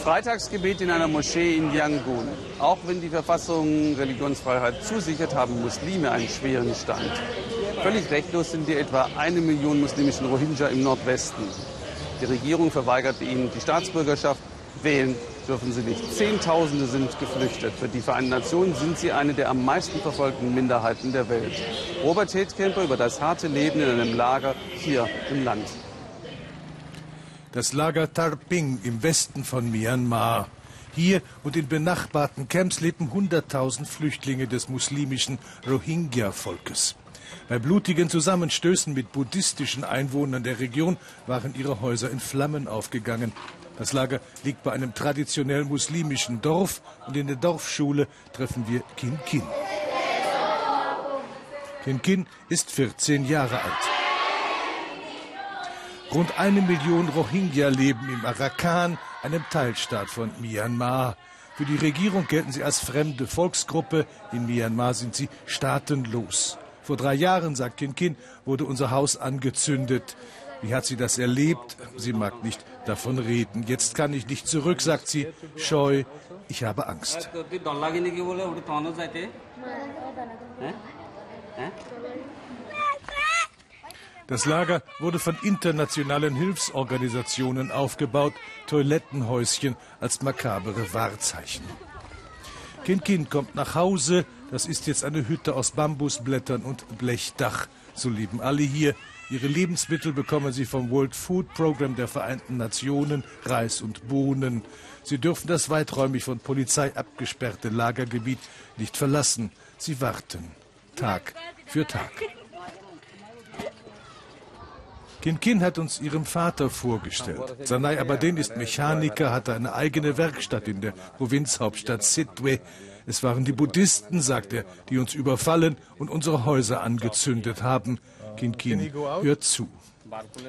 Freitagsgebet in einer Moschee in Yangon. Auch wenn die Verfassung Religionsfreiheit zusichert, haben Muslime einen schweren Stand. Völlig rechtlos sind die etwa eine Million muslimischen Rohingya im Nordwesten. Die Regierung verweigert ihnen die Staatsbürgerschaft. Wählen dürfen sie nicht. Zehntausende sind geflüchtet. Für die Vereinten Nationen sind sie eine der am meisten verfolgten Minderheiten der Welt. Robert Hedkemper über das harte Leben in einem Lager hier im Land. Das Lager Tarping im Westen von Myanmar. Hier und in benachbarten Camps leben 100.000 Flüchtlinge des muslimischen Rohingya-Volkes. Bei blutigen Zusammenstößen mit buddhistischen Einwohnern der Region waren ihre Häuser in Flammen aufgegangen. Das Lager liegt bei einem traditionell muslimischen Dorf und in der Dorfschule treffen wir Kin Kin. Kin Kin ist 14 Jahre alt. Rund eine Million Rohingya leben im Arakan, einem Teilstaat von Myanmar. Für die Regierung gelten sie als fremde Volksgruppe. In Myanmar sind sie staatenlos. Vor drei Jahren, sagt Kin Kin, wurde unser Haus angezündet. Wie hat sie das erlebt? Sie mag nicht davon reden. Jetzt kann ich nicht zurück, sagt sie, scheu. Ich habe Angst. Das Lager wurde von internationalen Hilfsorganisationen aufgebaut, Toilettenhäuschen als makabere Wahrzeichen. Kind kommt nach Hause, das ist jetzt eine Hütte aus Bambusblättern und Blechdach. So leben alle hier. Ihre Lebensmittel bekommen sie vom World Food Program der Vereinten Nationen, Reis und Bohnen. Sie dürfen das weiträumig von Polizei abgesperrte Lagergebiet nicht verlassen. Sie warten, Tag für Tag. Kin Kin hat uns ihrem Vater vorgestellt. Sanai Abadin ist Mechaniker, hatte eine eigene Werkstatt in der Provinzhauptstadt Sitwe. Es waren die Buddhisten, sagt er, die uns überfallen und unsere Häuser angezündet haben. Kin Kin hört zu.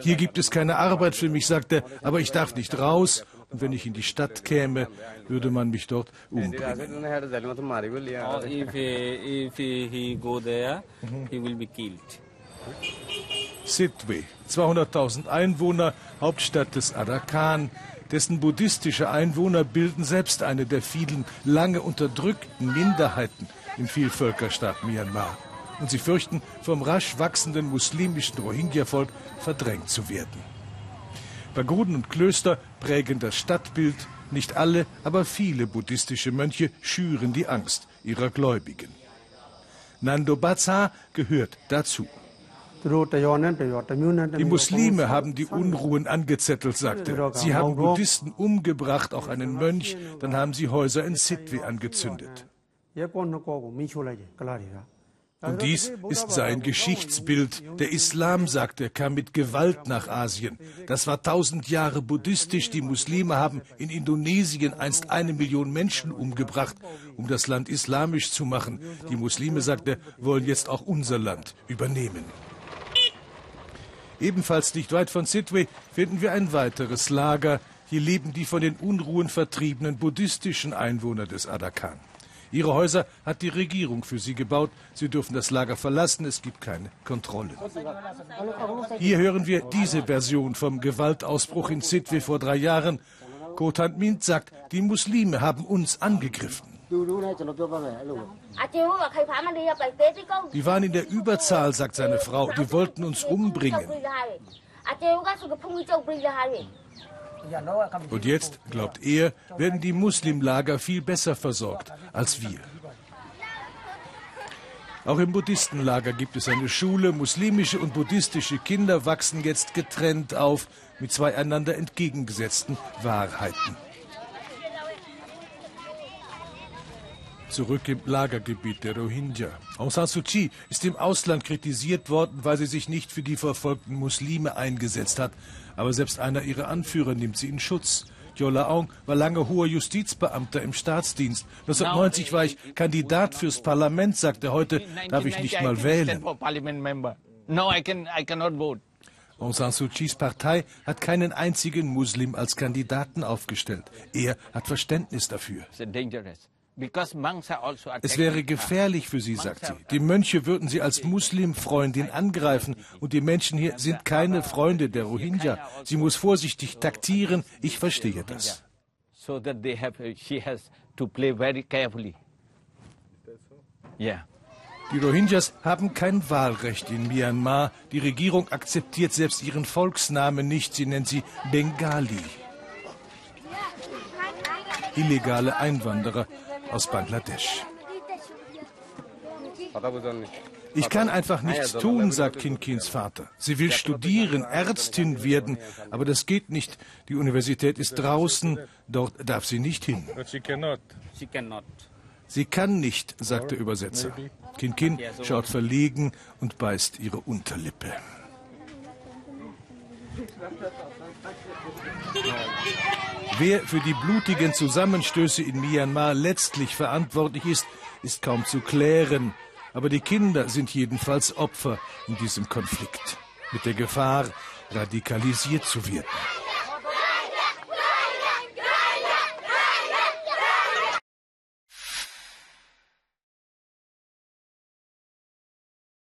Hier gibt es keine Arbeit für mich, sagt er, aber ich darf nicht raus. Und wenn ich in die Stadt käme, würde man mich dort umbringen. Sitwe, 200.000 Einwohner, Hauptstadt des Arakan, dessen buddhistische Einwohner bilden selbst eine der vielen lange unterdrückten Minderheiten im Vielvölkerstaat Myanmar. Und sie fürchten, vom rasch wachsenden muslimischen Rohingya-Volk verdrängt zu werden. Pagoden und Klöster prägen das Stadtbild. Nicht alle, aber viele buddhistische Mönche schüren die Angst ihrer Gläubigen. Nando Baza gehört dazu. Die Muslime haben die Unruhen angezettelt, sagte er. Sie haben Buddhisten umgebracht, auch einen Mönch. Dann haben sie Häuser in Sitwe angezündet. Und dies ist sein Geschichtsbild. Der Islam, sagt er, kam mit Gewalt nach Asien. Das war tausend Jahre buddhistisch. Die Muslime haben in Indonesien einst eine Million Menschen umgebracht, um das Land islamisch zu machen. Die Muslime, sagt er, wollen jetzt auch unser Land übernehmen. Ebenfalls nicht weit von Sitwe finden wir ein weiteres Lager. Hier leben die von den Unruhen vertriebenen buddhistischen Einwohner des Adakan. Ihre Häuser hat die Regierung für sie gebaut. Sie dürfen das Lager verlassen. Es gibt keine Kontrolle. Hier hören wir diese Version vom Gewaltausbruch in Sitwe vor drei Jahren. Kotan Mint sagt, die Muslime haben uns angegriffen. Die waren in der Überzahl, sagt seine Frau. Die wollten uns umbringen. Und jetzt, glaubt er, werden die Muslimlager viel besser versorgt als wir. Auch im Buddhistenlager gibt es eine Schule. Muslimische und buddhistische Kinder wachsen jetzt getrennt auf mit zwei einander entgegengesetzten Wahrheiten. Zurück im Lagergebiet der Rohingya. Aung San Suu Kyi ist im Ausland kritisiert worden, weil sie sich nicht für die verfolgten Muslime eingesetzt hat. Aber selbst einer ihrer Anführer nimmt sie in Schutz. Yola Aung war lange hoher Justizbeamter im Staatsdienst. 1990 war ich Kandidat fürs Parlament, sagte er heute, darf ich nicht mal wählen. Aung San Suu Kyis Partei hat keinen einzigen Muslim als Kandidaten aufgestellt. Er hat Verständnis dafür. Also es wäre gefährlich für sie, sagt sie. Die Mönche würden sie als Muslimfreundin angreifen und die Menschen hier sind keine Freunde der Rohingya. Sie muss vorsichtig taktieren. Ich verstehe das. so that they have, she has to play very carefully. Yeah. Die Rohingyas haben kein Wahlrecht in Myanmar. Die Regierung akzeptiert selbst ihren Volksnamen nicht. Sie nennt sie Bengali. Illegale Einwanderer aus Bangladesch. Ich kann einfach nichts tun, sagt Kinkins Vater. Sie will studieren, Ärztin werden, aber das geht nicht. Die Universität ist draußen, dort darf sie nicht hin. Sie kann nicht, sagt der Übersetzer. Kinkin schaut verlegen und beißt ihre Unterlippe. Wer für die blutigen Zusammenstöße in Myanmar letztlich verantwortlich ist, ist kaum zu klären. Aber die Kinder sind jedenfalls Opfer in diesem Konflikt. Mit der Gefahr, radikalisiert zu werden.